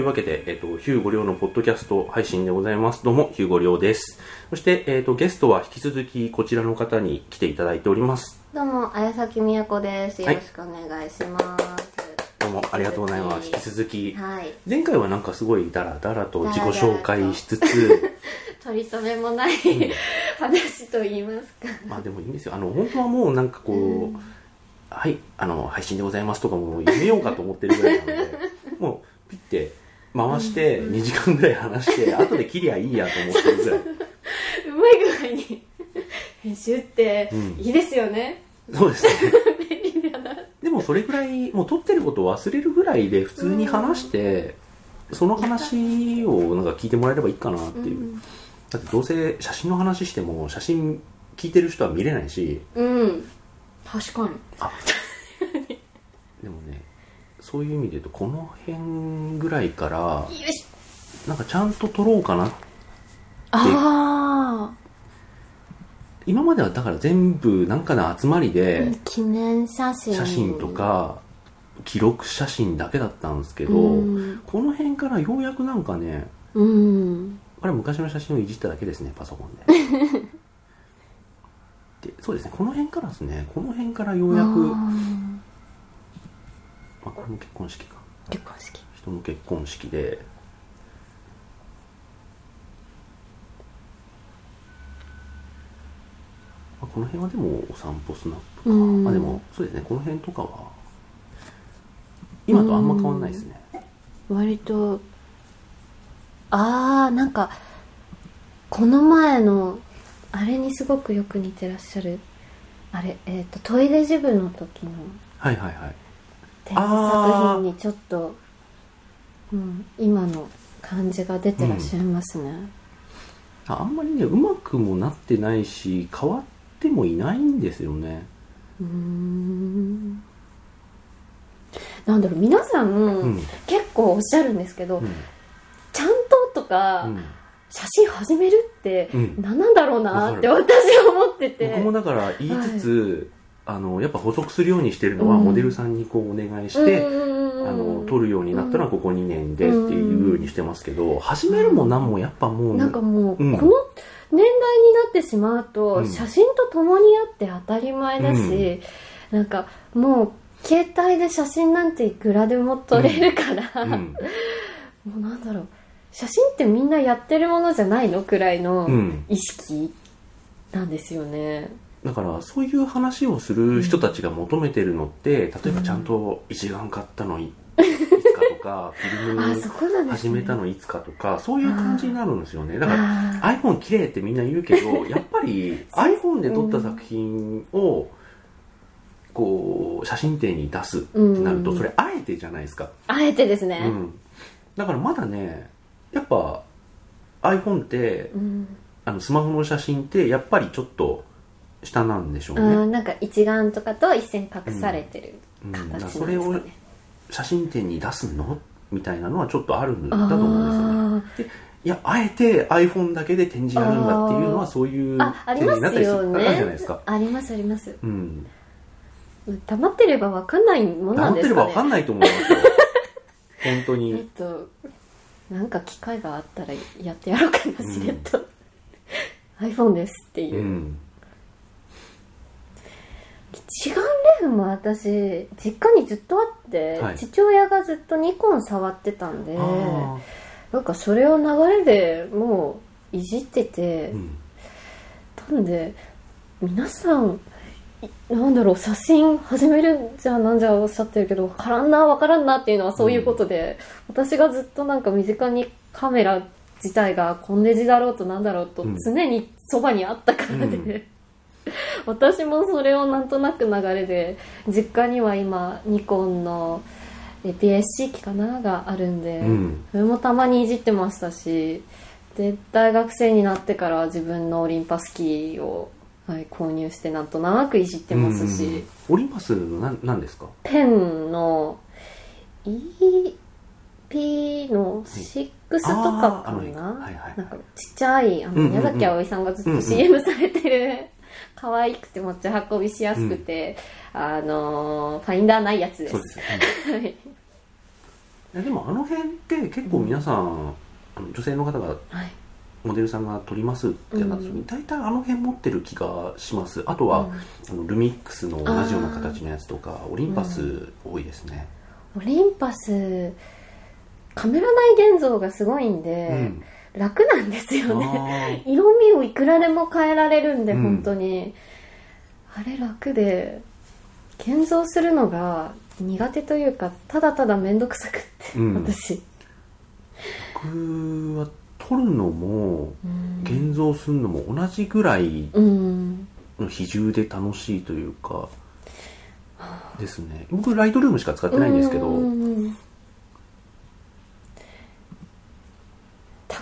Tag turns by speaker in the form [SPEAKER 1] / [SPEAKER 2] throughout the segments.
[SPEAKER 1] いうわけで、えっ、と、ヒューゴリョウのポッドキャスト配信でございます。どうも、ヒューゴリョウです。そして、えっ、と、ゲストは引き続きこちらの方に来ていただいております。
[SPEAKER 2] どうも、綾崎みやこです。よ
[SPEAKER 1] はい
[SPEAKER 2] ろしくお願いします。
[SPEAKER 1] どうもありがとうございます。引き続き、
[SPEAKER 2] はい。
[SPEAKER 1] 前回はなんかすごいダラダラと自己紹介しつつ、
[SPEAKER 2] 取り留めもない、話と言いますか。
[SPEAKER 1] まあでもいいんですよ。あの、本当はもうなんかこう、はい、あの、配信でございますとかもやめようかと思ってるぐらいなので、もう、ピッて回して2時間ぐらい話して、後で切りゃいいやと思ってるぐらい。
[SPEAKER 2] うまい具合に、編集って
[SPEAKER 1] うん
[SPEAKER 2] いいですよね。
[SPEAKER 1] そうですね。
[SPEAKER 2] 便利だな。
[SPEAKER 1] でもそれぐらい、もう撮ってることを忘れるぐらいで普通に話して、その話をなんか聞いてもらえればいいかなっていう。だってどうせ写真の話しても、写真聞いてる人は見れないし、
[SPEAKER 2] うん。確かに。
[SPEAKER 1] でもね、そういう意味で言うと、この辺ぐらいから。なんかちゃんと撮ろうかな。
[SPEAKER 2] あ
[SPEAKER 1] 今まではだから全部なんかの集まり
[SPEAKER 2] あ、
[SPEAKER 1] で、
[SPEAKER 2] 記念写真。
[SPEAKER 1] 写真と。か、記録写真だけだったんですけど、
[SPEAKER 2] うん。
[SPEAKER 1] この辺からようやくなんかね、
[SPEAKER 2] うん。
[SPEAKER 1] あれ昔の写真をいじっただけですねパソコンで でそうですねこの辺からですねこの辺からようやく
[SPEAKER 2] あ
[SPEAKER 1] これも結婚式か。
[SPEAKER 2] 結婚式。
[SPEAKER 1] 人の結婚式で。まあこの辺はでもお散歩スナップか、
[SPEAKER 2] うん。
[SPEAKER 1] まあでもそうですね。この辺とかは今とあんま変わんないですね。
[SPEAKER 2] 割とあーなんかこの前のあれにすごくよく似てらっしゃるあれえっ、とトイレジブの時の
[SPEAKER 1] はいはいはい
[SPEAKER 2] 展示作品にちょっと、うん、今の感じが出てらっしゃいますね、
[SPEAKER 1] ああんまりねうまくもなってないし変わってもいないんですよね。
[SPEAKER 2] うーん。なんだろう皆さん、
[SPEAKER 1] うん。
[SPEAKER 2] 結構おっしゃるんですけど、
[SPEAKER 1] うん。
[SPEAKER 2] ちゃんととか、
[SPEAKER 1] うん。
[SPEAKER 2] 写真始めるって
[SPEAKER 1] うん。
[SPEAKER 2] 何なんだろうなって
[SPEAKER 1] わ
[SPEAKER 2] 私は思ってて。
[SPEAKER 1] 僕もだから言いつつ、あのやっぱ補足するようにしてるのは、
[SPEAKER 2] うん。
[SPEAKER 1] モデルさんにこうお願いして、
[SPEAKER 2] うん。
[SPEAKER 1] あの撮るようになったのはここ2年でっていうようにしてますけど、始めるも何もやっぱもう、
[SPEAKER 2] なんかもう、
[SPEAKER 1] うん。
[SPEAKER 2] この年代になってしまうと、
[SPEAKER 1] うん。
[SPEAKER 2] 写真と共にあって当たり前だし、なんかもう携帯で写真なんていくらでも撮れるから、
[SPEAKER 1] うん。
[SPEAKER 2] もうなんだろう。写真ってみんなやってるものじゃないのくらいの
[SPEAKER 1] うん。
[SPEAKER 2] 意識なんですよね。
[SPEAKER 1] だからそういう話をする人たちが求めてるのって例えばちゃんと一眼買ったのいいつかとか フィル
[SPEAKER 2] あ
[SPEAKER 1] ム始
[SPEAKER 2] ね。
[SPEAKER 1] めたのいつかとかそういう感じになるんですよね。だから
[SPEAKER 2] あ
[SPEAKER 1] iPhone 綺麗ってみんな言うけど やっぱり iPhone で撮った作品をこう写真展に出すってなると
[SPEAKER 2] うん。
[SPEAKER 1] それあえてじゃないですか、
[SPEAKER 2] ーあえてですね。
[SPEAKER 1] うん、だからまだねやっぱ iPhone って
[SPEAKER 2] うん。
[SPEAKER 1] あのスマホの写真ってやっぱりちょっと下なんでしょうね、
[SPEAKER 2] うん、なんか一眼とかと一線隠されてる
[SPEAKER 1] うんだから
[SPEAKER 2] 形
[SPEAKER 1] それを
[SPEAKER 2] なんですかね。
[SPEAKER 1] 写真展に出すの？みたいなのはちょっとあるんだと思うんですよね。
[SPEAKER 2] あ
[SPEAKER 1] いやあえて iPhone だけで展示やるんだっていうのはそういう展になったりす
[SPEAKER 2] よ
[SPEAKER 1] る。あるじゃない
[SPEAKER 2] ね
[SPEAKER 1] ですか？
[SPEAKER 2] ありますあります。
[SPEAKER 1] うん。
[SPEAKER 2] 黙ってればわかんないもんな
[SPEAKER 1] 黙ってれ
[SPEAKER 2] んですかね。
[SPEAKER 1] ばわかんないと思いますよ。本当
[SPEAKER 2] ちょっ
[SPEAKER 1] に
[SPEAKER 2] となんか機会があったらやってやろうかな、しれっと iPhone ですっていう。う、
[SPEAKER 1] ん
[SPEAKER 2] 一眼レフも私実家にずっとあって、
[SPEAKER 1] はい。
[SPEAKER 2] 父親がずっとニコン触ってたんで
[SPEAKER 1] あ
[SPEAKER 2] なんかそれを流れでもういじってて
[SPEAKER 1] ー、うん。
[SPEAKER 2] なんで皆さんいなんだろう写真始めるんじゃなんじゃおっしゃってるけど分からんな分からんなっていうのはそういうことで、私がずっとなんか身近にカメラ自体がコンデジだろうとなんだろうと
[SPEAKER 1] うん。
[SPEAKER 2] 常にそばにあったからで、
[SPEAKER 1] うん
[SPEAKER 2] 私もそれをなんとなく流れで実家には今ニコンの APS-C 機かながあるんで、
[SPEAKER 1] うん。
[SPEAKER 2] それもたまにいじってましたしで大学生になってから自分のオリンパスキーを、はい、購入してなんとなくいじってますし、
[SPEAKER 1] うんオリンパスの何何ですか？
[SPEAKER 2] ペンの EP の6とかかな、
[SPEAKER 1] はいはい
[SPEAKER 2] なんかちっちゃいあの、宮崎あおいさんがずっと CM されてる、可愛くて持ち運びしやすくて、あのーファインダーないやつです。
[SPEAKER 1] そうででもあの辺って結構皆さん、あの女性の方が
[SPEAKER 2] はい。
[SPEAKER 1] モデルさんが撮りますってなった時に、
[SPEAKER 2] うん。
[SPEAKER 1] 大体あの辺持ってる気がします。あとは、あのルミックスの同じような形のやつとかオリンパス多いですね、
[SPEAKER 2] オリンパスカメラ内現像がすごいん
[SPEAKER 1] う
[SPEAKER 2] で、
[SPEAKER 1] ん
[SPEAKER 2] 楽なんですよね。
[SPEAKER 1] あ
[SPEAKER 2] 色味をいくらでも変えられるんで、
[SPEAKER 1] うん。
[SPEAKER 2] 本当に。あれ楽で現像するのが苦手というかただただ面倒くさくって、
[SPEAKER 1] うん。
[SPEAKER 2] 私。
[SPEAKER 1] ー僕は撮るのも
[SPEAKER 2] うん。
[SPEAKER 1] 現像するのも同じぐらい
[SPEAKER 2] うん。
[SPEAKER 1] の比重で楽しいというかですね。僕ライトルームしか使ってないんですけど、
[SPEAKER 2] うん多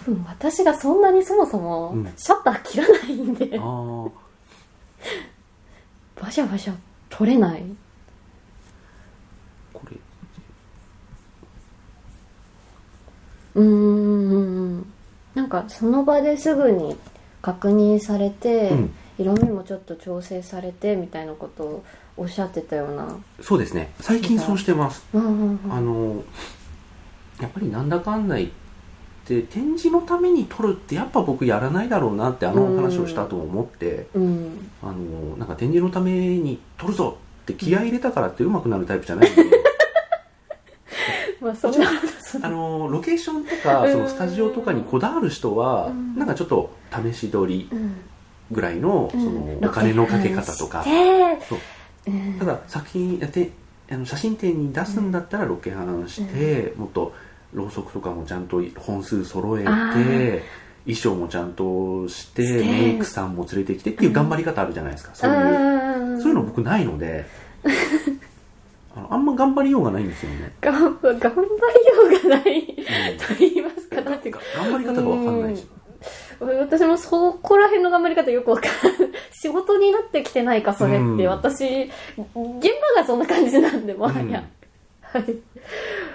[SPEAKER 2] 分私がそんなにそもそも
[SPEAKER 1] うん。
[SPEAKER 2] シャッター切らないんで、
[SPEAKER 1] ああ
[SPEAKER 2] バシャバシャ撮れない。
[SPEAKER 1] これ。
[SPEAKER 2] うーん。なんかその場ですぐに確認されて、
[SPEAKER 1] うん。
[SPEAKER 2] 色味もちょっと調整されてみたいなことをおっしゃってたような。
[SPEAKER 1] そうですね。最近そうしてます。
[SPEAKER 2] うんうんうん。
[SPEAKER 1] あのやっぱりなんだかんだ言って展示のために撮るってやっぱ僕やらないだろうなってあの話をしたと思って、
[SPEAKER 2] うん。
[SPEAKER 1] あのなんか展示のために撮るぞって気合い入れたからってうまくなるタイプじゃないんで、
[SPEAKER 2] まあそんな
[SPEAKER 1] あのロケーションとか
[SPEAKER 2] うん。
[SPEAKER 1] そのスタジオとかにこだわる人は
[SPEAKER 2] うん。
[SPEAKER 1] なんかちょっと試し撮り
[SPEAKER 2] うん
[SPEAKER 1] ぐらいのそ
[SPEAKER 2] うん。
[SPEAKER 1] のお金のかけ方とか。ただ作品やってあの写真展に出すんだったらロケハンして、もっとろうそくとかもちゃんと本数揃えて衣装もちゃんとしてメイクさんも連れてきてっていう頑張り方あるじゃないですか、そういう。
[SPEAKER 2] うん
[SPEAKER 1] そういうの僕ないので あのあんま頑張りようがないんですよね、
[SPEAKER 2] 頑張りようがないと言いますかなんていうか。
[SPEAKER 1] 頑張り方が分かんないし、
[SPEAKER 2] 私もそこら辺の頑張り方よくわかん仕事になってきてないかそれって、
[SPEAKER 1] うん。
[SPEAKER 2] 私現場がそんな感じなんでもはや、はい。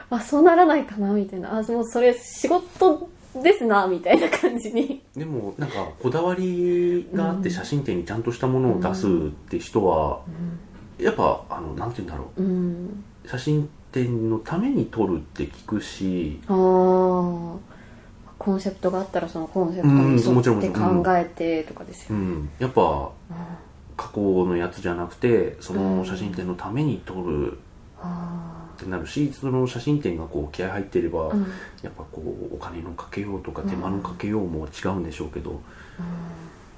[SPEAKER 2] あそうならないかなみたいな。あもうそれ仕事ですなみたいな感じに。
[SPEAKER 1] でもなんかこだわりがあって写真展にちゃんとしたものを出すって人は、やっぱあのなんて言うんだろう。
[SPEAKER 2] うん。
[SPEAKER 1] 写真展のために撮るって聞くし
[SPEAKER 2] ああコンセプトがあったらそのコンセプトに沿って考えてとかですよ、
[SPEAKER 1] うん、やっぱ加工のやつじゃなくてその写真展のために撮る。
[SPEAKER 2] あ
[SPEAKER 1] ってなるしその写真展がこう気合入ってれば、
[SPEAKER 2] あうん。
[SPEAKER 1] やっぱこうお金のかけようとか手間のかけようも違うんでしょうけど、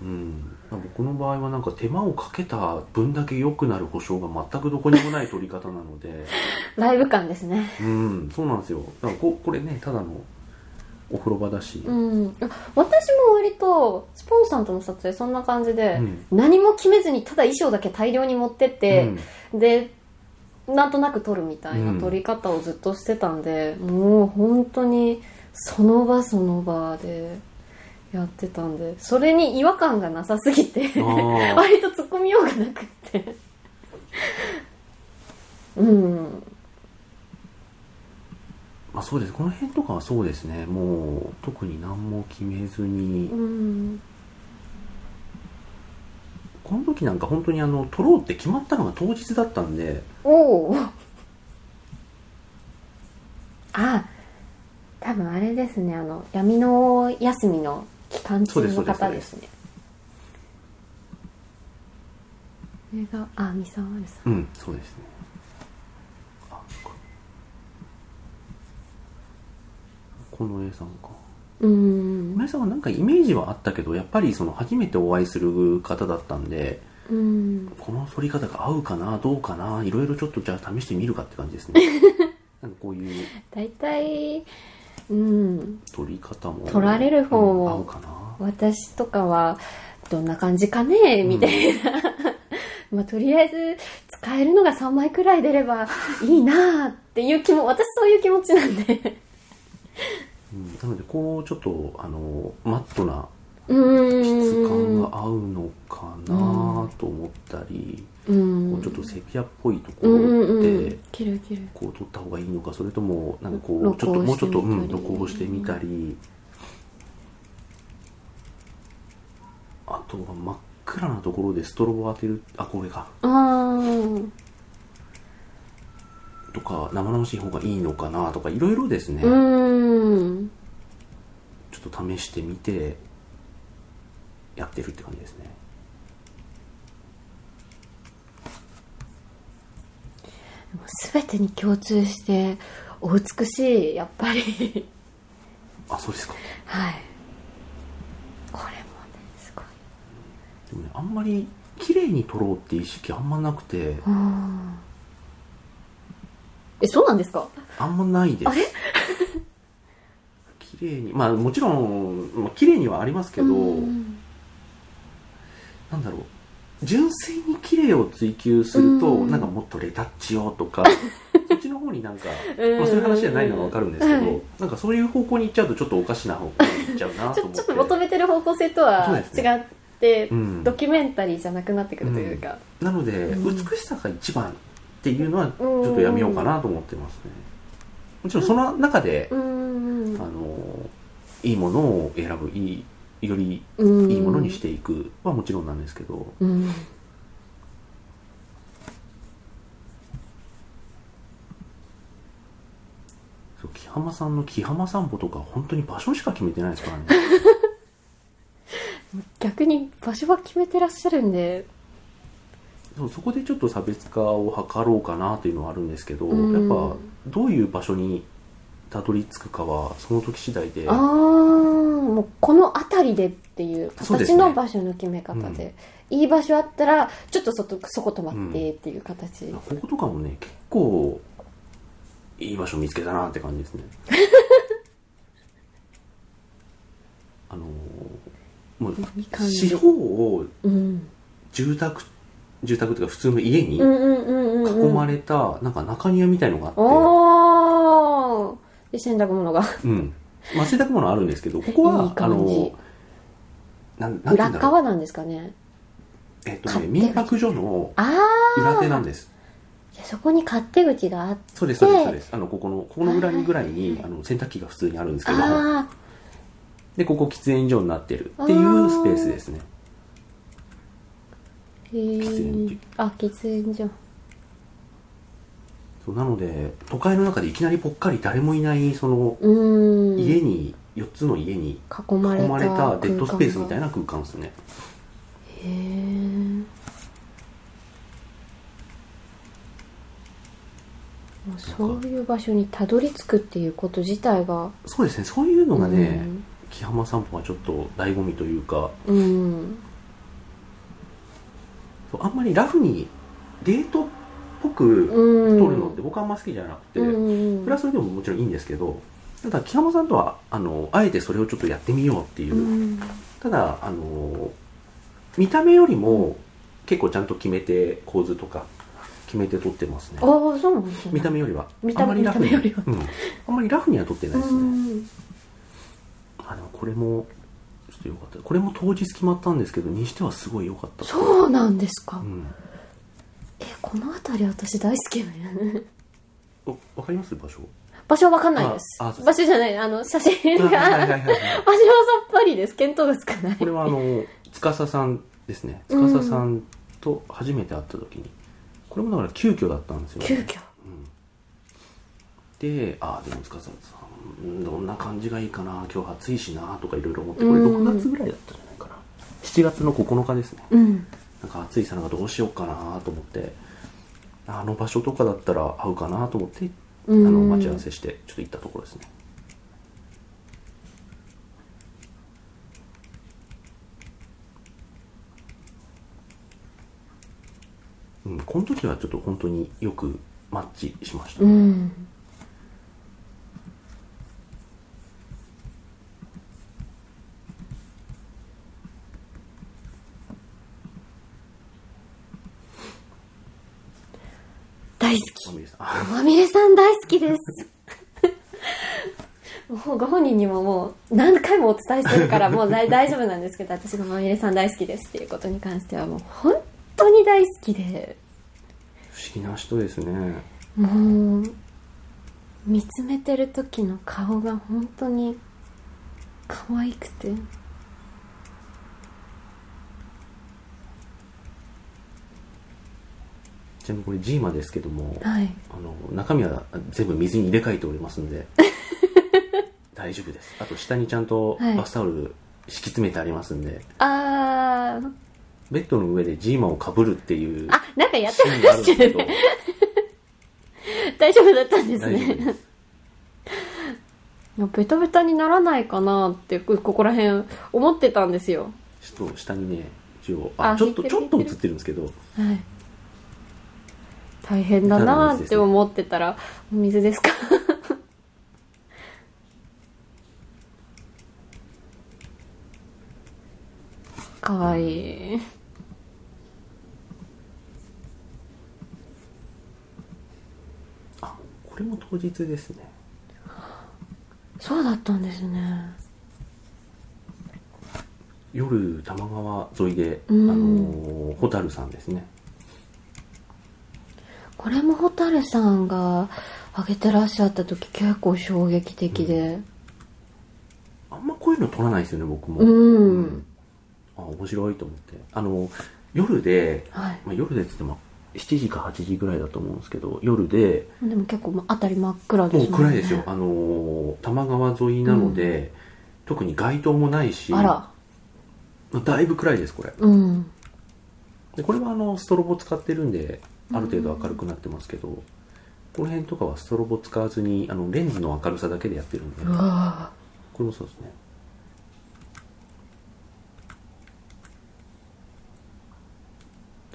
[SPEAKER 1] うん。僕の場合はなんか手間をかけた分だけ良くなる保証が全くどこにもない撮り方なので。
[SPEAKER 2] ライブ感ですね。
[SPEAKER 1] うん。そうなんですよ。だからここれねただのお風呂場だし、
[SPEAKER 2] うん、あ私も割とスポンさんとの撮影そんな感じで、
[SPEAKER 1] うん。
[SPEAKER 2] 何も決めずにただ衣装だけ大量に持ってって、でなんとなく撮るみたいな
[SPEAKER 1] うん。
[SPEAKER 2] 撮り方をずっとしてたんで、もう本当にその場その場でやってたんでそれに違和感がなさすぎて 割と突っ込みようがなくって。うん。
[SPEAKER 1] まあそうです。この辺とかはそうですね。もう特に何も決めずに、
[SPEAKER 2] うん
[SPEAKER 1] この時なんか本当にあの撮ろうって決まったのが当日だったんで。
[SPEAKER 2] おおあ多分あれですねあの闇の休みの期間中の方ですね。これがあ三沢丸さん。
[SPEAKER 1] うんそうですね。この A さんか
[SPEAKER 2] うん。
[SPEAKER 1] この A さんはなんかイメージはあったけどやっぱりその初めてお会いする方だったんで
[SPEAKER 2] うん。
[SPEAKER 1] この撮り方が合うかなどうかないろいろちょっとじゃあ試してみるかって感じですね。なんかこういう
[SPEAKER 2] 大体うん。
[SPEAKER 1] 撮り方も
[SPEAKER 2] 撮られる方も
[SPEAKER 1] うん合うかな。
[SPEAKER 2] 私とかはどんな感じかねみたいな、まあとりあえず使えるのが3枚くらい出ればいいなっていう気も私そういう気持ちなんで。
[SPEAKER 1] うんなのでこうちょっとあのマットな
[SPEAKER 2] うーん。
[SPEAKER 1] 質感が合うのかなと思ったり、
[SPEAKER 2] うん。
[SPEAKER 1] こうちょっとセピアっぽいところ
[SPEAKER 2] うん
[SPEAKER 1] で
[SPEAKER 2] 切る切る。
[SPEAKER 1] こう撮った方がいいのかそれともなんかこう
[SPEAKER 2] 録
[SPEAKER 1] ちょっともうちょっと
[SPEAKER 2] 音してみたり
[SPEAKER 1] うん録音してみたり。あとは真っ暗なところでストロボを当てるあこれか。
[SPEAKER 2] ああ
[SPEAKER 1] とか生々しい方がいいのかなとかいろいろですね、ちょっと試してみてやってるって感じですね。
[SPEAKER 2] 全てに共通してお美しいやっぱり。
[SPEAKER 1] あそうですか。
[SPEAKER 2] はい。これもねすごい。
[SPEAKER 1] でもねあんまり綺麗に撮ろうって意識あんまなくて。
[SPEAKER 2] うんえそうなんですか？
[SPEAKER 1] あんまないです。綺麗にまあもちろん、まあ、綺麗にはありますけど、
[SPEAKER 2] うん。
[SPEAKER 1] なんだろう。純粋に綺麗を追求すると、
[SPEAKER 2] うん。
[SPEAKER 1] なんかもっとレタッチをとか そっちの方になんか、
[SPEAKER 2] うん。
[SPEAKER 1] まあ、そういう話じゃないのは分かるんですけど、
[SPEAKER 2] はい
[SPEAKER 1] なんかそういう方向に行っちゃうとちょっとおかしな方向に行っちゃうな
[SPEAKER 2] ちょ
[SPEAKER 1] と思って。
[SPEAKER 2] ちょっと求めてる方向性とは違って、
[SPEAKER 1] うん。
[SPEAKER 2] ドキュメンタリーじゃなくなってくるというか、
[SPEAKER 1] なので、
[SPEAKER 2] うん。
[SPEAKER 1] 美しさが一番っていうのはちょっとやめようかなと思ってますね。もちろんその中で、
[SPEAKER 2] うん。
[SPEAKER 1] あのいいものを選ぶいいより
[SPEAKER 2] うん。
[SPEAKER 1] いいものにしていくはもちろんなんですけど、
[SPEAKER 2] うん。
[SPEAKER 1] そう木浜さんの木浜散歩とか本当に場所しか決めてないですからね。
[SPEAKER 2] 逆に場所は決めてらっしゃるんで
[SPEAKER 1] そこでちょっと差別化を図ろうかなというのはあるんですけど、
[SPEAKER 2] うん。
[SPEAKER 1] やっぱどういう場所にたどり着くかはその時次第で。
[SPEAKER 2] ああもうこの辺りでっていう形の場所の決め方で。いい場所あったらちょっとそとそこ止まってっていう形、
[SPEAKER 1] こことかもね結構いい場所見つけたなって感じですね。あのもう四方を
[SPEAKER 2] うん、
[SPEAKER 1] 住宅住宅というか普通の家に囲まれたなんか中庭みたいのがあって、
[SPEAKER 2] おー。で洗濯物が。
[SPEAKER 1] うん。まあ洗濯物あるんですけどここはい
[SPEAKER 2] い
[SPEAKER 1] あのなんなん
[SPEAKER 2] 裏側なんですかね。
[SPEAKER 1] えっとね民泊所の裏手なんです。
[SPEAKER 2] そこに勝手口があって。
[SPEAKER 1] そうですそうですそうです。あのここのここの裏にぐらいにあの洗濯機が普通にあるんですけど。
[SPEAKER 2] あ
[SPEAKER 1] でここ喫煙所になってるっていうスペースですね喫煙
[SPEAKER 2] えあ喫煙所
[SPEAKER 1] そうなので都会の中でいきなりぽっかり誰もいないその
[SPEAKER 2] うーん。
[SPEAKER 1] 家に4つの家に
[SPEAKER 2] 囲まれた
[SPEAKER 1] 囲まれたデッドスペースみたい
[SPEAKER 2] な
[SPEAKER 1] な空間ですね。
[SPEAKER 2] へえそういう場所にたどり着くっていうこと自体が
[SPEAKER 1] そうですね。そういうのがね
[SPEAKER 2] うん。
[SPEAKER 1] 木浜散歩はちょっと醍醐味というか。
[SPEAKER 2] うん
[SPEAKER 1] あんまりラフにデートっぽく
[SPEAKER 2] うん。
[SPEAKER 1] 撮るのって僕はあんま好きじゃなくて、
[SPEAKER 2] うん
[SPEAKER 1] それはそれでももちろんいいんですけどただ木浜さんとはあのあえてそれをちょっとやってみようっていう、
[SPEAKER 2] うん。
[SPEAKER 1] ただあの見た目よりも結構ちゃんと決めて構図とか決めて撮ってますね。
[SPEAKER 2] ああそうなんですね。
[SPEAKER 1] 見た目よりは。
[SPEAKER 2] 見た
[SPEAKER 1] あんまりラフに。
[SPEAKER 2] 見た目よりは。
[SPEAKER 1] うん、あんまりラフには撮ってないですね、
[SPEAKER 2] うん。
[SPEAKER 1] あでもこれもちょっとよかった。これも当日決まったんですけどにしてはすごい良かった。
[SPEAKER 2] そうなんですか、
[SPEAKER 1] うん。
[SPEAKER 2] えこの辺り私大好きだよね
[SPEAKER 1] お わかります？場所？
[SPEAKER 2] 場所わかんないです。場所じゃない。あの写真が。場所はさっぱりです。見当がつかない。
[SPEAKER 1] これはあの司さんですね。司さんと初めて会った時に。これもだから急遽だったんですよ
[SPEAKER 2] 急遽。
[SPEAKER 1] でああでも司さんどんな感じがいいかな今日暑いしなとかいろいろ思ってこれ
[SPEAKER 2] うん。
[SPEAKER 1] 6月ぐらいだったんじゃないかな。7月の9日ですね。
[SPEAKER 2] うん。
[SPEAKER 1] なんか暑いさながどうしようかなと思ってあの場所とかだったら合うかなと思ってあ
[SPEAKER 2] うん。
[SPEAKER 1] の待ち合わせしてちょっと行ったところですね。うん、この時はちょっと本当によくマッチしました、
[SPEAKER 2] うん大好き
[SPEAKER 1] まみれさん
[SPEAKER 2] 大好きです。もうご本人にももう何回もお伝えしてるからもう大 大丈夫なんですけど私がまみれさん大好きですっていうことに関してはもう本当に大好きで。
[SPEAKER 1] 不思議な人ですね。
[SPEAKER 2] もう見つめてる時の顔が本当に可愛くて
[SPEAKER 1] ちなみにこれジーマですけども、
[SPEAKER 2] はい。
[SPEAKER 1] あの中身は全部水に入れ替えておりますんで 大丈夫です。あと下にちゃんと
[SPEAKER 2] はい。
[SPEAKER 1] バスタオル敷き詰めてありますんで、
[SPEAKER 2] あー。
[SPEAKER 1] ベッドの上でジーマをかぶるっていう
[SPEAKER 2] あなんかやって
[SPEAKER 1] るんですけど。
[SPEAKER 2] 大丈夫だったんですね。ベタベタにならないかなってこここら辺思ってたんですよ。
[SPEAKER 1] ちょっと下にね一応あ
[SPEAKER 2] あ
[SPEAKER 1] ちょっとちょっと映ってるんですけど
[SPEAKER 2] はい大変だなって思ってたらお水ですか？かわいい。
[SPEAKER 1] あこれも当日ですね。
[SPEAKER 2] そうだったんですね。
[SPEAKER 1] 夜多摩川沿いで、
[SPEAKER 2] うん。
[SPEAKER 1] あのーホタルさんですね
[SPEAKER 2] これも蛍さんが上げてらっしゃった時結構衝撃的で。
[SPEAKER 1] あんまこういうの撮らないですよね僕も。
[SPEAKER 2] うん、
[SPEAKER 1] あ面白いと思って。あの夜で、
[SPEAKER 2] はい。
[SPEAKER 1] まあ、夜でっつっても7時か8時ぐらいだと思うんですけど夜で
[SPEAKER 2] でも結構ま辺り真っ暗です
[SPEAKER 1] もう暗いですよ、あのー多摩川沿いなので、特に街灯もないし
[SPEAKER 2] あら。
[SPEAKER 1] だいぶ暗いですこれ。
[SPEAKER 2] うん。
[SPEAKER 1] でこれはあのストロボ使ってるんである程度明るくなってますけど、この辺とかはストロボ使わずにあのレンズの明るさだけでやってるんで。これもそうですね。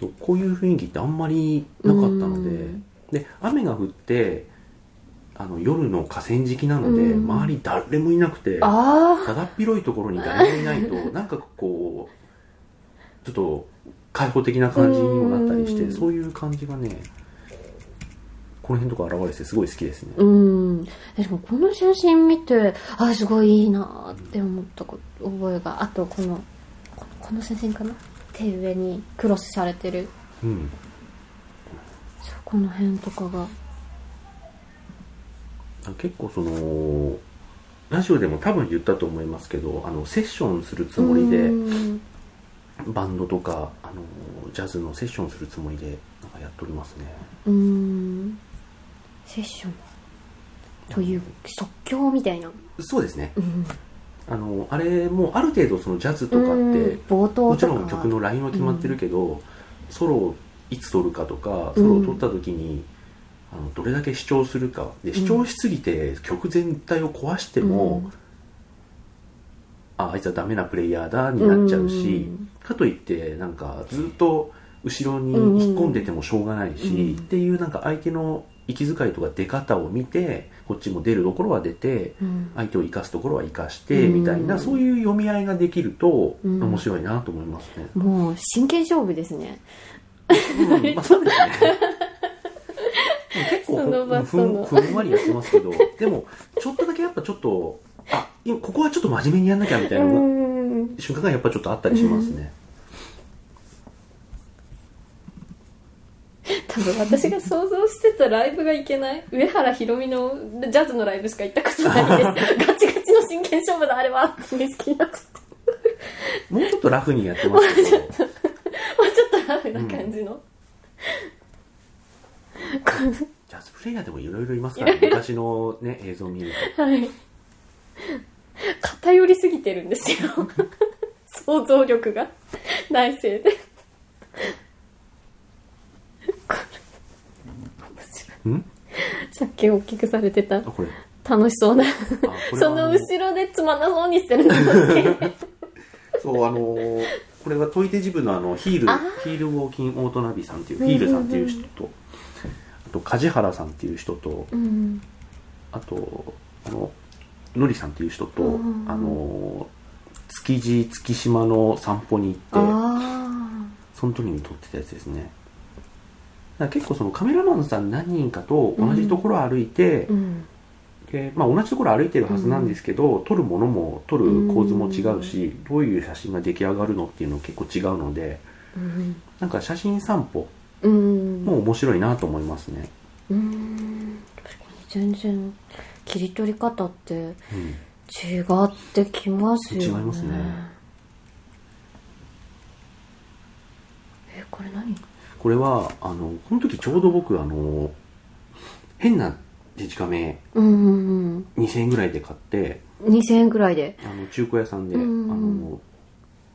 [SPEAKER 1] とこういう雰囲気ってあんまりなかったので
[SPEAKER 2] うん。
[SPEAKER 1] で雨が降ってあの夜の河川敷なので
[SPEAKER 2] うん。
[SPEAKER 1] 周り誰もいなくて
[SPEAKER 2] あ
[SPEAKER 1] ただっ広いところに誰もいないとなんかこうちょっと開放的な感じにもなったりして
[SPEAKER 2] うん。
[SPEAKER 1] そういう感じがねこの辺とか現れてすごい好きですね。
[SPEAKER 2] あうん。でもこの写真見てあすごいいいなって思ったこと覚えがあとこのこの写真かな？手上にクロスされてる。
[SPEAKER 1] うん。
[SPEAKER 2] そうこの辺とかが。
[SPEAKER 1] 結構そのラジオでも多分言ったと思いますけどあのセッションするつもりで
[SPEAKER 2] うん
[SPEAKER 1] バンドとかあのジャズのセッションするつもりでなんかやっておりますね。
[SPEAKER 2] うん。セッション？という即興みたいな？
[SPEAKER 1] そうですね。
[SPEAKER 2] うん。
[SPEAKER 1] あのあれもある程度そのジャズとかって
[SPEAKER 2] うん。冒頭
[SPEAKER 1] もちろん曲のラインは決まってるけど、ソロをいつ取るかとかソロを取った時に、あのどれだけ主張するか。で主張しすぎて曲全体を壊しても、
[SPEAKER 2] うん
[SPEAKER 1] ああいつはダメなプレイヤーだになっちゃうし、
[SPEAKER 2] うん。
[SPEAKER 1] かといってなんかずっと後ろに引っ込んでてもしょうがないし、
[SPEAKER 2] うん
[SPEAKER 1] っていうなんか相手の息遣いとか出方を見てこっちも出るところは出て
[SPEAKER 2] うん。
[SPEAKER 1] 相手を生かすところは生かして
[SPEAKER 2] うん。
[SPEAKER 1] みたいな、そういう読み合いができると
[SPEAKER 2] うん。
[SPEAKER 1] 面白いなと思いますね。
[SPEAKER 2] もう真剣勝負ですね。
[SPEAKER 1] うんまあそうですね。結構ふんふんわりやってますけどでもちょっとだけやっぱちょっとここはちょっと真面目にやんなきゃみたいな瞬間がやっぱちょっとあったりしますね。
[SPEAKER 2] 多分私が想像してたライブがいけない？上原ひろみのジャズのライブしか行ったことないです。ガチガチの真剣勝負だあれはって好きになっちゃった
[SPEAKER 1] もうちょっとラフにやってます。けど。
[SPEAKER 2] もうちょっとラフな感じの、
[SPEAKER 1] ジャズプレイヤーでもいろいろいますから、ね、昔のね、映像を見る
[SPEAKER 2] はい偏りすぎてるんですよ。想像力が。内政で。これ面白い
[SPEAKER 1] と。ん？
[SPEAKER 2] さっき大きくされてた。
[SPEAKER 1] あ、これ。
[SPEAKER 2] 楽しそうな。その後ろでつまんなそうにしてるのが
[SPEAKER 1] そう、あのーこれはトイテジ部のあの、ヒール
[SPEAKER 2] あ、
[SPEAKER 1] ヒールウォーキンオートナビさんっていう、ヒールさんっていう人。と、あと、梶原さんっていう人と、
[SPEAKER 2] うん。
[SPEAKER 1] あと、あの、のりさんっていう人と、
[SPEAKER 2] うん
[SPEAKER 1] あのー築地月島の散歩に行って、
[SPEAKER 2] あ
[SPEAKER 1] その時に撮ってたやつですね。だから結構そのカメラマンさん何人かと同じところを歩いて、
[SPEAKER 2] あうん。
[SPEAKER 1] でまあ、同じところ歩いてるはずなんですけど、撮るものも撮る構図も違うし、どういう写真が出来上がるのっていうの結構違うので
[SPEAKER 2] うん
[SPEAKER 1] なんか写真散歩
[SPEAKER 2] うん
[SPEAKER 1] も面白いなと思いますね、
[SPEAKER 2] うん。確かに全然切り取り方って違ってきますよね、うん、
[SPEAKER 1] 違いますね。
[SPEAKER 2] えこれ何？
[SPEAKER 1] これはあのこの時ちょうど僕あの変なデジカメ、
[SPEAKER 2] うんうん、
[SPEAKER 1] 2000円ぐらいで買って
[SPEAKER 2] 2000円ぐらいで。
[SPEAKER 1] あの中古屋さんで、
[SPEAKER 2] うんうん、
[SPEAKER 1] あの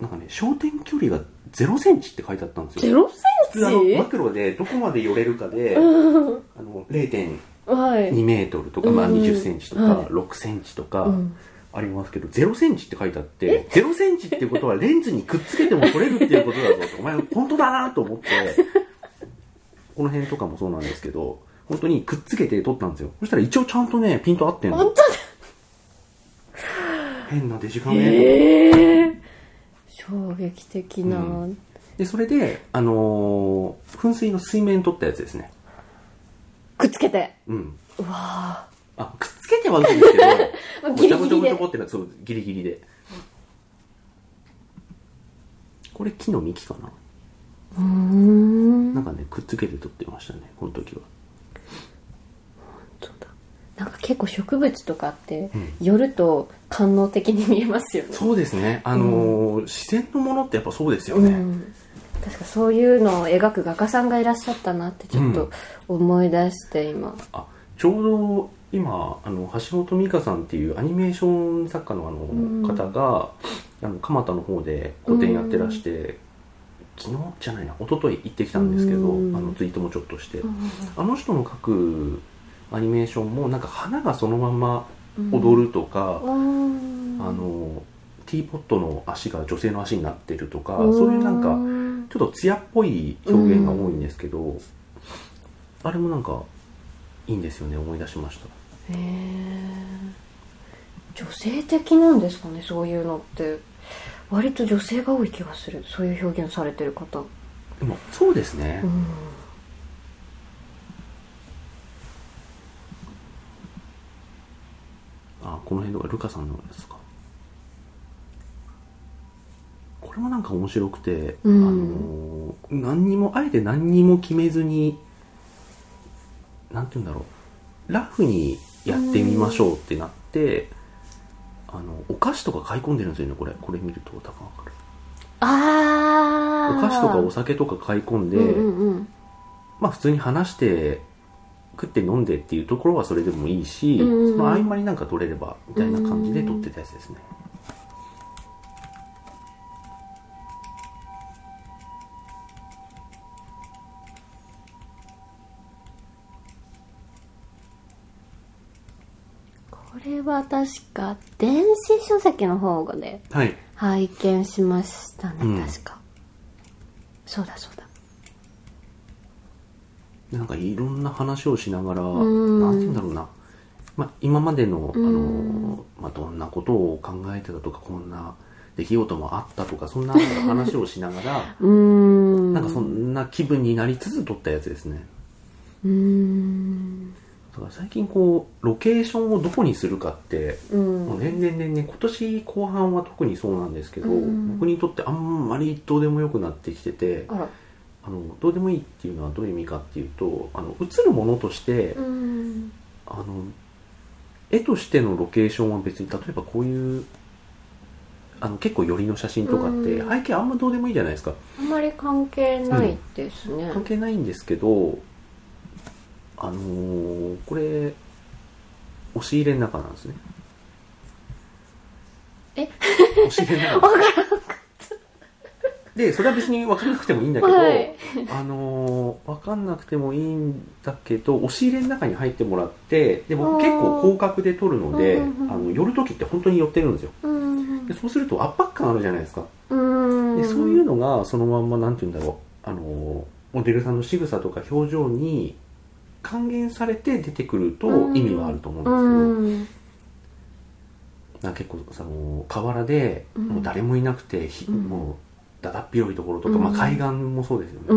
[SPEAKER 1] なんかね焦点距離が0センチって書いてあったんですよ。0
[SPEAKER 2] センチ？
[SPEAKER 1] マクロでどこまで寄れるかで、
[SPEAKER 2] うん、
[SPEAKER 1] あの
[SPEAKER 2] 0.1 2
[SPEAKER 1] メートルとか、まあ、20センチとか、6センチとか、ありますけど、0センチって書いてあって、0センチってことはレンズにくっつけても撮れるっていうことだぞと、お前本当だなと思って、この辺とかもそうなんですけど、本当にくっつけて撮ったんですよ。そしたら一応ちゃんとね、ピント合ってんの。
[SPEAKER 2] 本当だ。
[SPEAKER 1] 変なデジカメ、
[SPEAKER 2] えー、衝撃的な、
[SPEAKER 1] うん、でそれであのー、噴水の水面撮ったやつですね。
[SPEAKER 2] くっつけて。
[SPEAKER 1] うん。
[SPEAKER 2] うわ
[SPEAKER 1] あくっつけてはいるんですけど
[SPEAKER 2] ーギリギリ
[SPEAKER 1] ちょこちょこちょ
[SPEAKER 2] で
[SPEAKER 1] こってのはそうギリギリで。これ木の幹かな？
[SPEAKER 2] うーん。
[SPEAKER 1] なんかねくっつけて撮ってましたねこの時は。
[SPEAKER 2] なんか結構植物とかって、
[SPEAKER 1] うん。
[SPEAKER 2] 寄ると官能的に見えますよね。
[SPEAKER 1] そうですね。あのー自然のものってやっぱそうですよね、
[SPEAKER 2] うん、確かそういうのを描く画家さんがいらっしゃったなってちょっと思い出して今、
[SPEAKER 1] あちょうど今あの橋本美香さんっていうアニメーション作家のあの
[SPEAKER 2] ん
[SPEAKER 1] 方が、あの蒲田の方で個展やってらして、昨日じゃないな一昨日行ってきたんですけど、
[SPEAKER 2] うん。
[SPEAKER 1] あのツイートもちょっとして、
[SPEAKER 2] うん。
[SPEAKER 1] あの人の描くアニメーションもなんか花がそのまま踊るとか、
[SPEAKER 2] うん。
[SPEAKER 1] あのティーポットの足が女性の足になってるとか、そういうなんか
[SPEAKER 2] ん
[SPEAKER 1] ちょっと艶っぽい表現が多いんですけど、あれもなんかいいんですよね思い出しました。
[SPEAKER 2] へえ女性的なんですかねそういうのって。割と女性が多い気がするそういう表現されてる方。
[SPEAKER 1] でもそうですね、
[SPEAKER 2] うん。
[SPEAKER 1] あこの辺とかルカさんのやつか？これもなんか面白くて、
[SPEAKER 2] うん。
[SPEAKER 1] あの何にもあえて何にも決めずになんて言うんだろう。ラフにやってみましょうってなって、あのお菓子とか買い込んでるんですよねこれ。これ見ると多分わかる
[SPEAKER 2] ああ
[SPEAKER 1] お菓子とかお酒とか買い込んで、
[SPEAKER 2] うんうんうん。
[SPEAKER 1] まあ普通に話して食って飲んでっていうところはそれでもいいし、
[SPEAKER 2] うんうんうん。
[SPEAKER 1] その合間になんか取れればみたいな感じで撮ってたやつですね、
[SPEAKER 2] これは確か電子書籍の方で
[SPEAKER 1] はい。
[SPEAKER 2] 拝見しましたね、
[SPEAKER 1] うん。
[SPEAKER 2] 確か。そうだそうだ。
[SPEAKER 1] でなんかいろんな話をしながら、
[SPEAKER 2] ん。
[SPEAKER 1] なんて言うんだろうな、まあ、今までの、あ
[SPEAKER 2] うん。
[SPEAKER 1] のまあ、どんなことを考えてたとかこんな出来事もあったとかそんな話をしながら
[SPEAKER 2] うーん。
[SPEAKER 1] なんかそんな気分になりつつ撮ったやつですね。
[SPEAKER 2] うーん
[SPEAKER 1] だから最近こうロケーションをどこにするかって
[SPEAKER 2] うん。
[SPEAKER 1] もう年々年々今年後半は特にそうなんですけど、
[SPEAKER 2] うん。
[SPEAKER 1] 僕にとってあんまりどうでもよくなってきてて
[SPEAKER 2] あ
[SPEAKER 1] のどうでもいいっていうのはどういう意味かっていうとあの映るものとして、
[SPEAKER 2] うん。
[SPEAKER 1] あの絵としてのロケーションは別に例えばこういうあの結構寄りの写真とかって
[SPEAKER 2] うん。
[SPEAKER 1] 背景あんまどうでもいいじゃないですか。
[SPEAKER 2] あんまり関係ないですね、
[SPEAKER 1] 関係ないんですけどあのーこれ押し入れの中なんですね。
[SPEAKER 2] え？
[SPEAKER 1] 押し入れの中でそれは別に分からなくてもいいんだけど、
[SPEAKER 2] はい。
[SPEAKER 1] あのー分かんなくてもいいんだけど押し入れの中に入ってもらってで僕結構広角で撮るので、あの寄る時って本当に寄ってるんですよ。
[SPEAKER 2] うん
[SPEAKER 1] でそうすると圧迫感あるじゃないですか。
[SPEAKER 2] うん
[SPEAKER 1] でそういうのがそのまんまなんて言うんだろう。あのモデルさんの仕草とか表情に還元されて出てくると意味はあると思うんですけど、
[SPEAKER 2] うん。
[SPEAKER 1] な結構その河原で
[SPEAKER 2] うん。
[SPEAKER 1] もう誰もいなくて、もうだだっ広いところとか、
[SPEAKER 2] うん。
[SPEAKER 1] まあ、海岸もそうですよね、
[SPEAKER 2] う
[SPEAKER 1] あ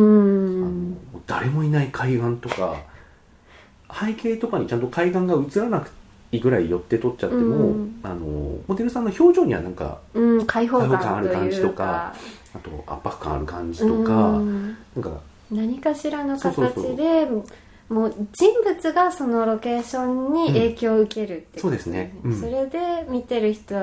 [SPEAKER 1] の誰もいない海岸とか背景とかにちゃんと海岸が映らなくいいぐらい寄って撮っちゃっても、
[SPEAKER 2] うん。
[SPEAKER 1] あのモデルさんの表情にはなんか
[SPEAKER 2] うん開放
[SPEAKER 1] 開放感ある感じとかあと圧迫感ある感じとか、
[SPEAKER 2] うん。
[SPEAKER 1] なんか
[SPEAKER 2] 何かしらの
[SPEAKER 1] そうそうそう。
[SPEAKER 2] 形でもう人物がそのロケーションに影響を受けるって
[SPEAKER 1] そうですね、うん。
[SPEAKER 2] それで見てる人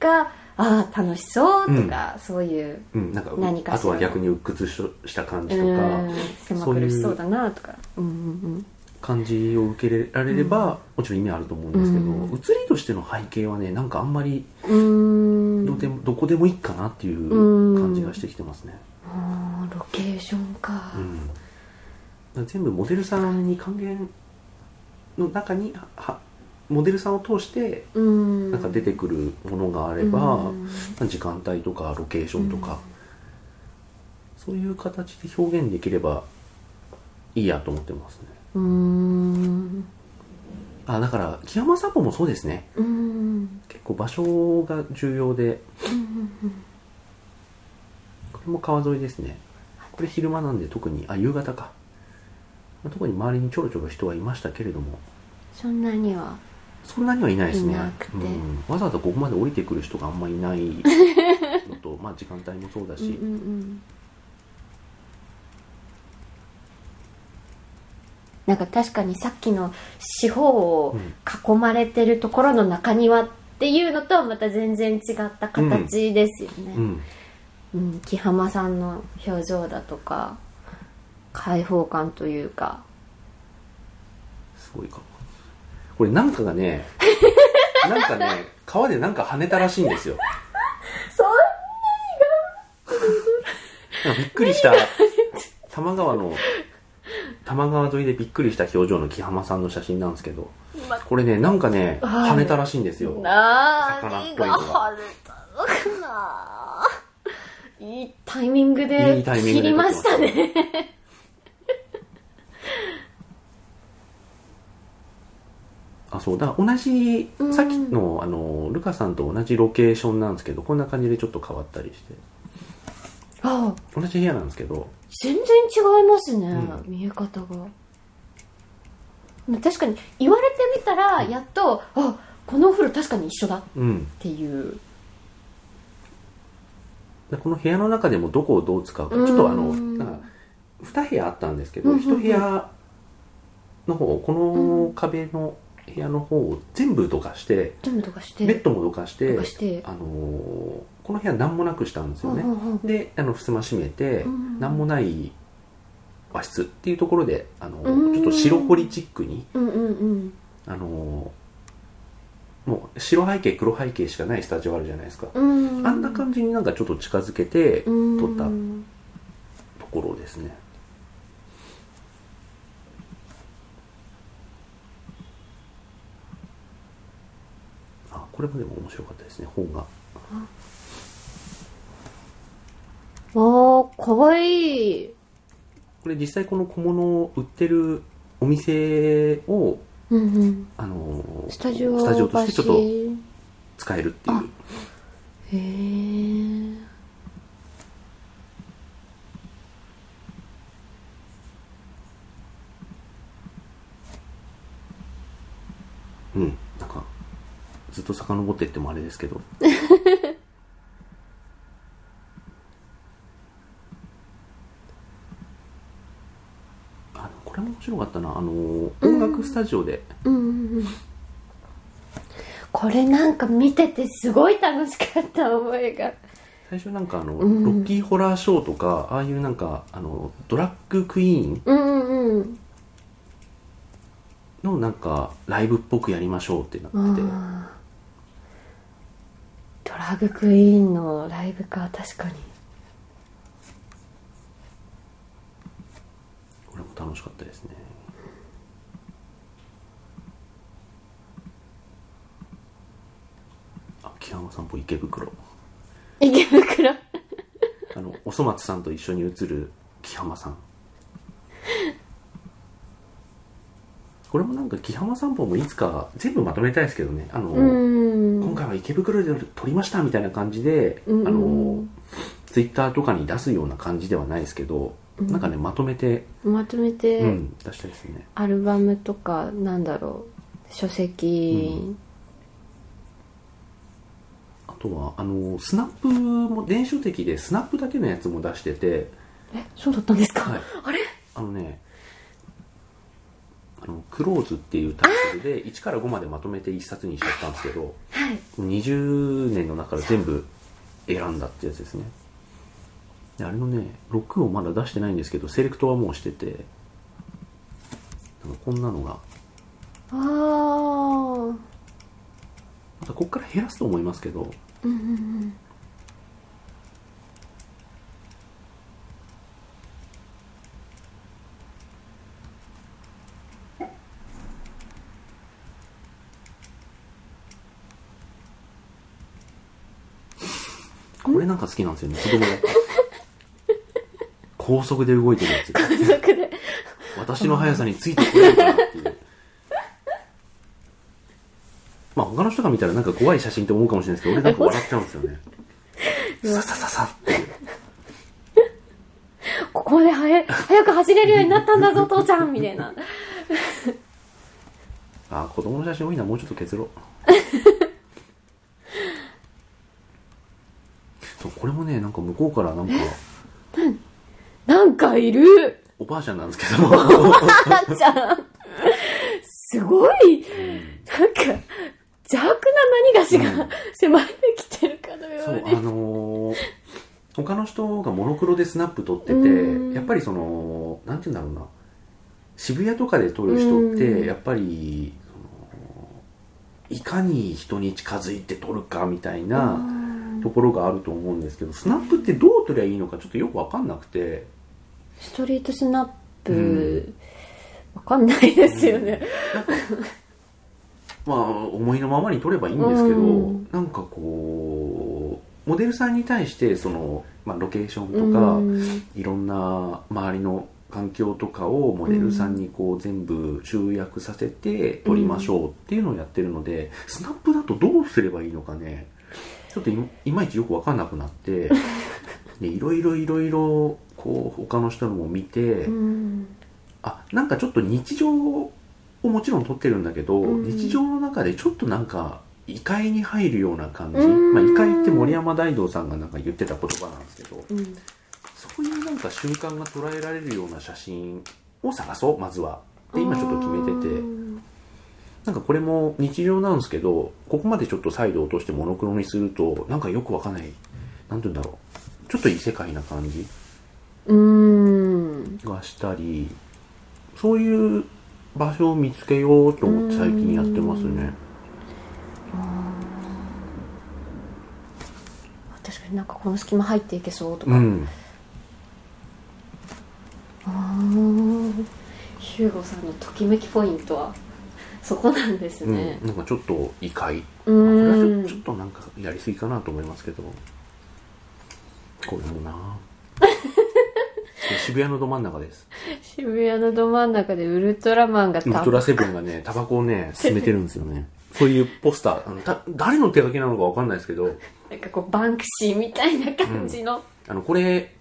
[SPEAKER 2] がああ楽しそうとか、そういう
[SPEAKER 1] うん、なんか
[SPEAKER 2] 何か
[SPEAKER 1] あとは逆に鬱屈しした感じと
[SPEAKER 2] う
[SPEAKER 1] か
[SPEAKER 2] ん。狭苦しそうだなとか。うんうん
[SPEAKER 1] 感じを受けられれば、もちろん意味あると思うんですけど、
[SPEAKER 2] うん。
[SPEAKER 1] 写りとしての背景はねなんかあんまりどでもどこでもいいかなっていう感じがしてきてますね、
[SPEAKER 2] ロケーションか。
[SPEAKER 1] うん全部モデルさんに還元の中にははモデルさんを通して
[SPEAKER 2] うん。
[SPEAKER 1] なんか出てくるものがあれば、
[SPEAKER 2] うん。
[SPEAKER 1] 時間帯とかロケーションとか、そういう形で表現できればいいやと思ってますね。
[SPEAKER 2] うーん。
[SPEAKER 1] あだから木山散歩もそうですね。
[SPEAKER 2] うん。
[SPEAKER 1] 結構場所が重要で。これも川沿いですね。これ昼間なんで特にあ夕方か。まあ特に周りにちょろちょろ人はいましたけれども。
[SPEAKER 2] そんなには。
[SPEAKER 1] そんなにはいないですね。うん、わざわざここまで降りてくる人があんまりいないのと まあ時間帯もそうだし、
[SPEAKER 2] うんうんうん。なんか確かにさっきの四方を囲まれてるところの中庭っていうのとはまた全然違った形ですよね、
[SPEAKER 1] うん。
[SPEAKER 2] うん、木浜さんの表情だとか開放感というか。
[SPEAKER 1] すごいかこれなんかがね なんかね川でなんか跳ねたらしいんですよ。
[SPEAKER 2] そ
[SPEAKER 1] なんかびっくりした。多摩川の多摩川沿いでびっくりした表情の木浜さんの写真なんですけど。
[SPEAKER 2] ま
[SPEAKER 1] これねなんかね
[SPEAKER 2] はい。
[SPEAKER 1] 跳ねたらしいんですよ。
[SPEAKER 2] な？
[SPEAKER 1] 魚っ
[SPEAKER 2] ー
[SPEAKER 1] ぽいのが。
[SPEAKER 2] が晴れたのかないいタイミングで切りましたね
[SPEAKER 1] あそう。だ同じ
[SPEAKER 2] うん。
[SPEAKER 1] さっきのあのルカさんと同じロケーションなんですけどこんな感じでちょっと変わったりして。
[SPEAKER 2] あ。
[SPEAKER 1] 同じ部屋なんですけど。
[SPEAKER 2] 全然違いますね、
[SPEAKER 1] うん。
[SPEAKER 2] 見え方が。まあ確かに言われてみたらやっと、あこのお風呂確かに一緒だっ
[SPEAKER 1] うん。
[SPEAKER 2] ていう。
[SPEAKER 1] でこの部屋の中でもどこをどう使うか。ちょっとあのなんか2部屋あったんですけど、
[SPEAKER 2] うんうんうん。
[SPEAKER 1] 1部屋の方この壁の部屋の方を全部どかして、
[SPEAKER 2] 全部とかして。
[SPEAKER 1] ベッドもどかして
[SPEAKER 2] とかして。
[SPEAKER 1] あのーこの部屋何もなくしたんですよね、
[SPEAKER 2] うんうんうん。
[SPEAKER 1] であの襖閉めて、
[SPEAKER 2] うん
[SPEAKER 1] 何もない和室っていうところであのー
[SPEAKER 2] うん。
[SPEAKER 1] ちょっと白彫りチックに
[SPEAKER 2] うんうんうん。
[SPEAKER 1] あのーもう白背景黒背景しかないスタジオあるじゃないですか、
[SPEAKER 2] うん
[SPEAKER 1] あんな感じになんかちょっと近づけて撮
[SPEAKER 2] うん。
[SPEAKER 1] ったところですねあこれもでも面白かったですね本が。
[SPEAKER 2] あーかわい。い
[SPEAKER 1] これ実際この小物を売ってるお店を
[SPEAKER 2] うんうん。
[SPEAKER 1] あのー
[SPEAKER 2] スタジオ
[SPEAKER 1] スタジオとしてちょっと
[SPEAKER 2] へ
[SPEAKER 1] 使えるっていう。
[SPEAKER 2] え
[SPEAKER 1] うんずっと遡ってってもあれですけど。あでもこれも面白かったな。あのー音楽スタジオで、
[SPEAKER 2] うんうんうん。これなんか見ててすごい楽しかった覚えが。
[SPEAKER 1] 最初なんかあの、
[SPEAKER 2] うん。
[SPEAKER 1] ロッキーホラーショーとかああいうなんかあのドラッグクイーン
[SPEAKER 2] うんうんうん。
[SPEAKER 1] のなんかライブっぽくやりましょうってなって。て
[SPEAKER 2] あー。ドラッグクイーンのライブか確かに。
[SPEAKER 1] これも楽しかったですね。あ木山散歩池袋。
[SPEAKER 2] 池袋。
[SPEAKER 1] あのおそ松さんと一緒に写る木浜さんこれもなんか木浜散歩もいつか全部まとめたいですけどね。あの、
[SPEAKER 2] うん。
[SPEAKER 1] 今回は池袋で撮りましたみたいな感じで、
[SPEAKER 2] うんうん。
[SPEAKER 1] あのツイッターとかに出すような感じではないですけど、
[SPEAKER 2] うん。
[SPEAKER 1] なんかねまとめて、
[SPEAKER 2] まとめて、
[SPEAKER 1] うん、出したいですね。
[SPEAKER 2] アルバムとかなんだろう書籍、
[SPEAKER 1] あとはあのスナップも電子書籍でスナップだけのやつも出してて。
[SPEAKER 2] えそうだったんですか、
[SPEAKER 1] はい。
[SPEAKER 2] あれ？
[SPEAKER 1] あのねあのクローズっていうタイトルで1から5までまとめて1冊にしちゃったんですけど
[SPEAKER 2] はい。
[SPEAKER 1] 20年の中から全部選んだってやつですね。であれのね6をまだ出してないんですけどセレクトはもうしててこんなのが
[SPEAKER 2] ああ
[SPEAKER 1] またここから減らすと思いますけど
[SPEAKER 2] うんうんうん
[SPEAKER 1] れなんか好きなんですよね。子供が。高速で動いてるやつ。
[SPEAKER 2] 家族で。
[SPEAKER 1] 私の速さについてこれるかなっていう。まあ他の人が見たらなんか怖い写真って思うかもしれないですけど俺なんか笑っちゃうんですよね。ささささっていう。
[SPEAKER 2] ここまではや早く走れるようになったんだぞ父ちゃんみたいな。
[SPEAKER 1] あ子供の写真多いなもうちょっと削ろうこれもねなんか向こうからなんか
[SPEAKER 2] なんかいる？
[SPEAKER 1] おばあちゃんなんですけど。
[SPEAKER 2] 母ちゃん。すごい。なんか邪悪な何がしが迫ってきてるかのよ
[SPEAKER 1] そううあ
[SPEAKER 2] に
[SPEAKER 1] のー他の人がモノクロでスナップ撮ってて
[SPEAKER 2] うん。
[SPEAKER 1] やっぱりそのなんて言うんだろうな。渋谷とかで撮る人って
[SPEAKER 2] うん。
[SPEAKER 1] やっぱりそのいかに人に近づいて撮るかみたいなところがあると思うんですけどスナップってどう撮りゃいいのかちょっとよくわかんなくて。
[SPEAKER 2] ストリートスナップ、
[SPEAKER 1] うん。
[SPEAKER 2] わかんないですよね、
[SPEAKER 1] まあ思いのままに撮ればいいんですけど、
[SPEAKER 2] うん。
[SPEAKER 1] なんかこうモデルさんに対してその、まあ、ロケーションとか、
[SPEAKER 2] うん。
[SPEAKER 1] いろんな周りの環境とかをモデルさんにこう全部集約させて撮りましょうっていうのをやってるので、スナップだとどうすればいいのかねちょっといいまいちよく分かんなくなって でいろいろいろいろこう他の人のも見て、
[SPEAKER 2] うん。
[SPEAKER 1] あなんかちょっと日常をもちろん撮ってるんだけど、
[SPEAKER 2] うん。
[SPEAKER 1] 日常の中でちょっとなんか異界に入るような感じ、
[SPEAKER 2] うん。
[SPEAKER 1] まあ、異界って森山大道さんがなんか言ってた言葉なんですけど、
[SPEAKER 2] うん。
[SPEAKER 1] そういうなんか瞬間が捉えられるような写真を探そうまずは。で今ちょっと決めててなんかこれも日常なんですけどここまでちょっとサイド落としてモノクロにするとなんかよくわかんないなんて言うんだろう。ちょっと異世界な感じ
[SPEAKER 2] うん。
[SPEAKER 1] がしたりそういう場所を見つけようと思って最近やってますね。
[SPEAKER 2] 確かになんかこの隙間入っていけそうとか、
[SPEAKER 1] うん。
[SPEAKER 2] ヒューゴさんのときめきポイントは？そこなんです
[SPEAKER 1] うん
[SPEAKER 2] ね
[SPEAKER 1] なんかちょっと異界。
[SPEAKER 2] う
[SPEAKER 1] これはちょっとなんかやりすぎかなと思いますけど。これもな。渋谷のど真ん中です。
[SPEAKER 2] 渋谷のど真ん中でウルトラマンが
[SPEAKER 1] ウルトラセブンがねタバコをね 進めてるんですよね。そういうポスター。あのた誰の手書きなのかわかんないですけど。
[SPEAKER 2] なんかこうバンクシーみたいな感じの、
[SPEAKER 1] あのこれ、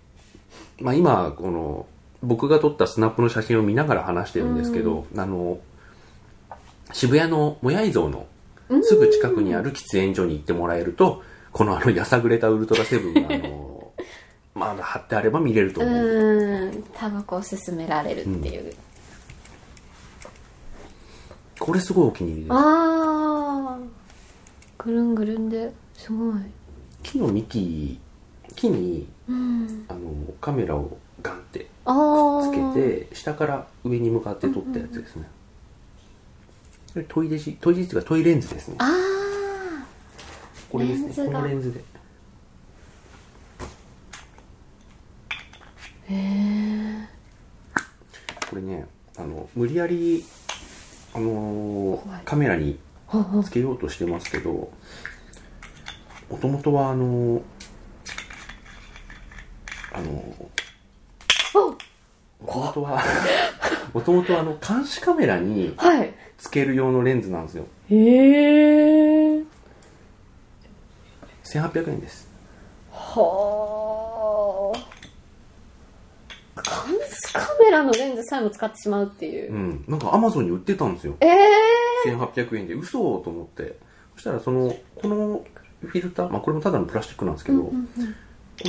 [SPEAKER 1] まあ、今この僕が撮ったスナップの写真を見ながら話してるんですけど、あの渋谷のもやい像のすぐ近くにある喫煙所に行ってもらえるとこのあのやさぐれたウルトラセブンがあの まだ貼ってあれば見れると思う、
[SPEAKER 2] うん。タバコを勧められるっていう、
[SPEAKER 1] これすごいお気に入りです。
[SPEAKER 2] ああぐるんぐるんですごい。
[SPEAKER 1] 木の幹木に
[SPEAKER 2] うん。
[SPEAKER 1] あのカメラをガンって
[SPEAKER 2] ああ
[SPEAKER 1] つけて下から上に向かって撮ったやつですね、これトイレジトイレっていうかトイレンズですね。
[SPEAKER 2] あ
[SPEAKER 1] これですね。このレンズで。
[SPEAKER 2] あへえ
[SPEAKER 1] これねあの無理やりあのーカメラにつけようとしてますけどもともとはあのーあの
[SPEAKER 2] お
[SPEAKER 1] もともとは もともとあの監視カメラに
[SPEAKER 2] はい。
[SPEAKER 1] つける用のレンズなんですよ。
[SPEAKER 2] へえ
[SPEAKER 1] 1800円です。
[SPEAKER 2] はあ監視カメラのレンズさえも使ってしまうっていう。う、
[SPEAKER 1] ん。なんかアマゾンに売ってたんですよ。
[SPEAKER 2] ええ
[SPEAKER 1] 1800円で。嘘と思って。そしたらそのこのフィルター、まあ、これもただのプラスチックなんですけど、こ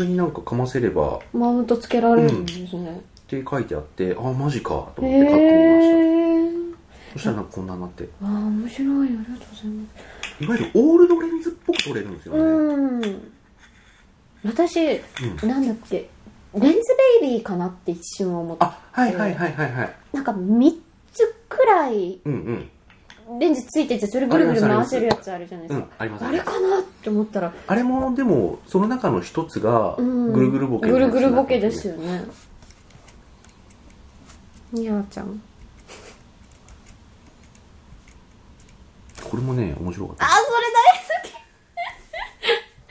[SPEAKER 1] れになんかかませればっ
[SPEAKER 2] マウントつけられるんですね、
[SPEAKER 1] て書いてあってあマジかと思
[SPEAKER 2] へ
[SPEAKER 1] って買ってみました。
[SPEAKER 2] え
[SPEAKER 1] そしたらなんかこんなになって。
[SPEAKER 2] ああ面白いありがとうございます。
[SPEAKER 1] いわゆるオールドレンズっぽく撮れるんですよね、
[SPEAKER 2] うん。私
[SPEAKER 1] うん。
[SPEAKER 2] なんだっけレンズベイビーかなって一瞬思って。
[SPEAKER 1] あはいはいはいはいはい。
[SPEAKER 2] なんか3つくらい
[SPEAKER 1] うんうん。
[SPEAKER 2] レンズついててそれぐるぐる回せるやつあるじゃないですか。
[SPEAKER 1] うんあす
[SPEAKER 2] あれかなって思ったら。
[SPEAKER 1] あれもでもその中の一つが
[SPEAKER 2] うん。
[SPEAKER 1] ぐるぐるボケの
[SPEAKER 2] ぐるぐるボケで
[SPEAKER 1] す
[SPEAKER 2] よねにゃーちゃん。
[SPEAKER 1] これもね面白かった。
[SPEAKER 2] あそれ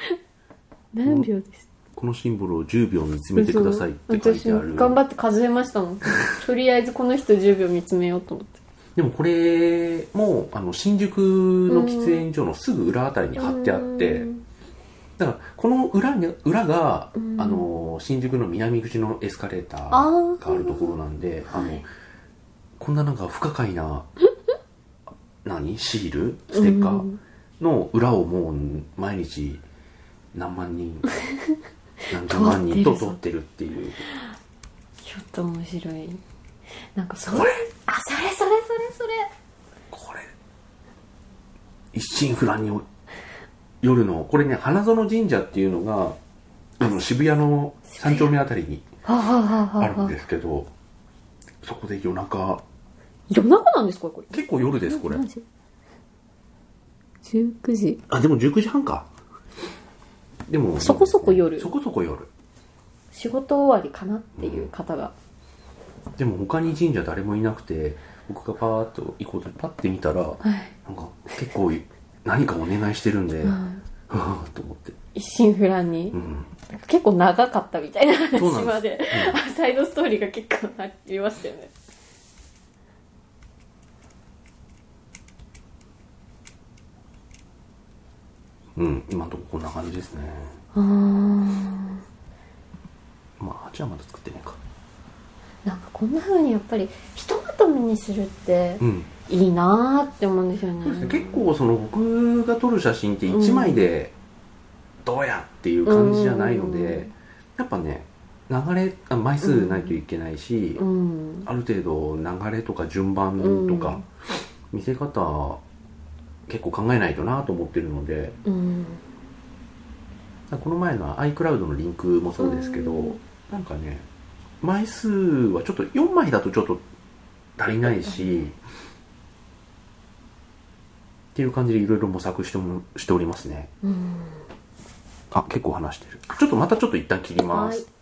[SPEAKER 2] 大好き。何秒です？
[SPEAKER 1] このシンボルを10秒見つめてくださいって書い
[SPEAKER 2] 私
[SPEAKER 1] てある。
[SPEAKER 2] 頑張って数えましたもん。とりあえずこの人10秒見つめようと思って。
[SPEAKER 1] でもこれもあの新宿の喫煙所のすぐ裏あたりに貼ってあって
[SPEAKER 2] うん
[SPEAKER 1] だからこの裏に裏が、
[SPEAKER 2] うん。
[SPEAKER 1] あの新宿の南口のエスカレーターがあるところなんであの、
[SPEAKER 2] はい
[SPEAKER 1] こんななんか不可解な 何？シール？ステッカー？の裏をもう毎日何万人 何十万人と撮ってるっていう。
[SPEAKER 2] ちょっと面白い。なんかそれ？あそれそれそれそれ。
[SPEAKER 1] これ？一心不乱に夜のこれね花園神社っていうのがあの渋谷の三丁目あたりに
[SPEAKER 2] はあ、
[SPEAKER 1] るんですけどそこで夜中。
[SPEAKER 2] 夜中なんですかこれ？
[SPEAKER 1] 結構夜ですこれ。
[SPEAKER 2] 何時？19時。
[SPEAKER 1] あでも19時半か。でも
[SPEAKER 2] そこそこ夜。
[SPEAKER 1] そこそこ夜。
[SPEAKER 2] 仕事終わりかなっていう方が、
[SPEAKER 1] でも他に神社誰もいなくて僕がパーッと行こうとパッて見たら
[SPEAKER 2] はい。
[SPEAKER 1] なんか結構何かお願いしてるんで、
[SPEAKER 2] うん。
[SPEAKER 1] と思って、
[SPEAKER 2] 一心不乱に、
[SPEAKER 1] うん、
[SPEAKER 2] 結構長かったみたいな話まであサイドストーリーが結構ありましたよね。
[SPEAKER 1] うん、今のとここんな感じですね。
[SPEAKER 2] あー。
[SPEAKER 1] まあ8はまだ作ってねえか
[SPEAKER 2] なんかこんな風にやっぱりひとまとめにするって
[SPEAKER 1] うん。
[SPEAKER 2] いいなーって思うんですよね。
[SPEAKER 1] 結構その僕が撮る写真って1枚でどうやっていう感じじゃないので、
[SPEAKER 2] うん。
[SPEAKER 1] やっぱね流れあ枚数ないといけないし、
[SPEAKER 2] うん。
[SPEAKER 1] ある程度流れとか順番とか、見せ方結構考えないとなと思ってるので
[SPEAKER 2] うん。
[SPEAKER 1] この前の iCloud のリンクもそうですけど、
[SPEAKER 2] うん。
[SPEAKER 1] なんかね枚数はちょっと4枚だとちょっと足りないしっていう感じでいろいろ模索してもしておりますね。
[SPEAKER 2] うん。
[SPEAKER 1] あ結構話してる。ちょっとまたちょっと一旦切ります、
[SPEAKER 2] はい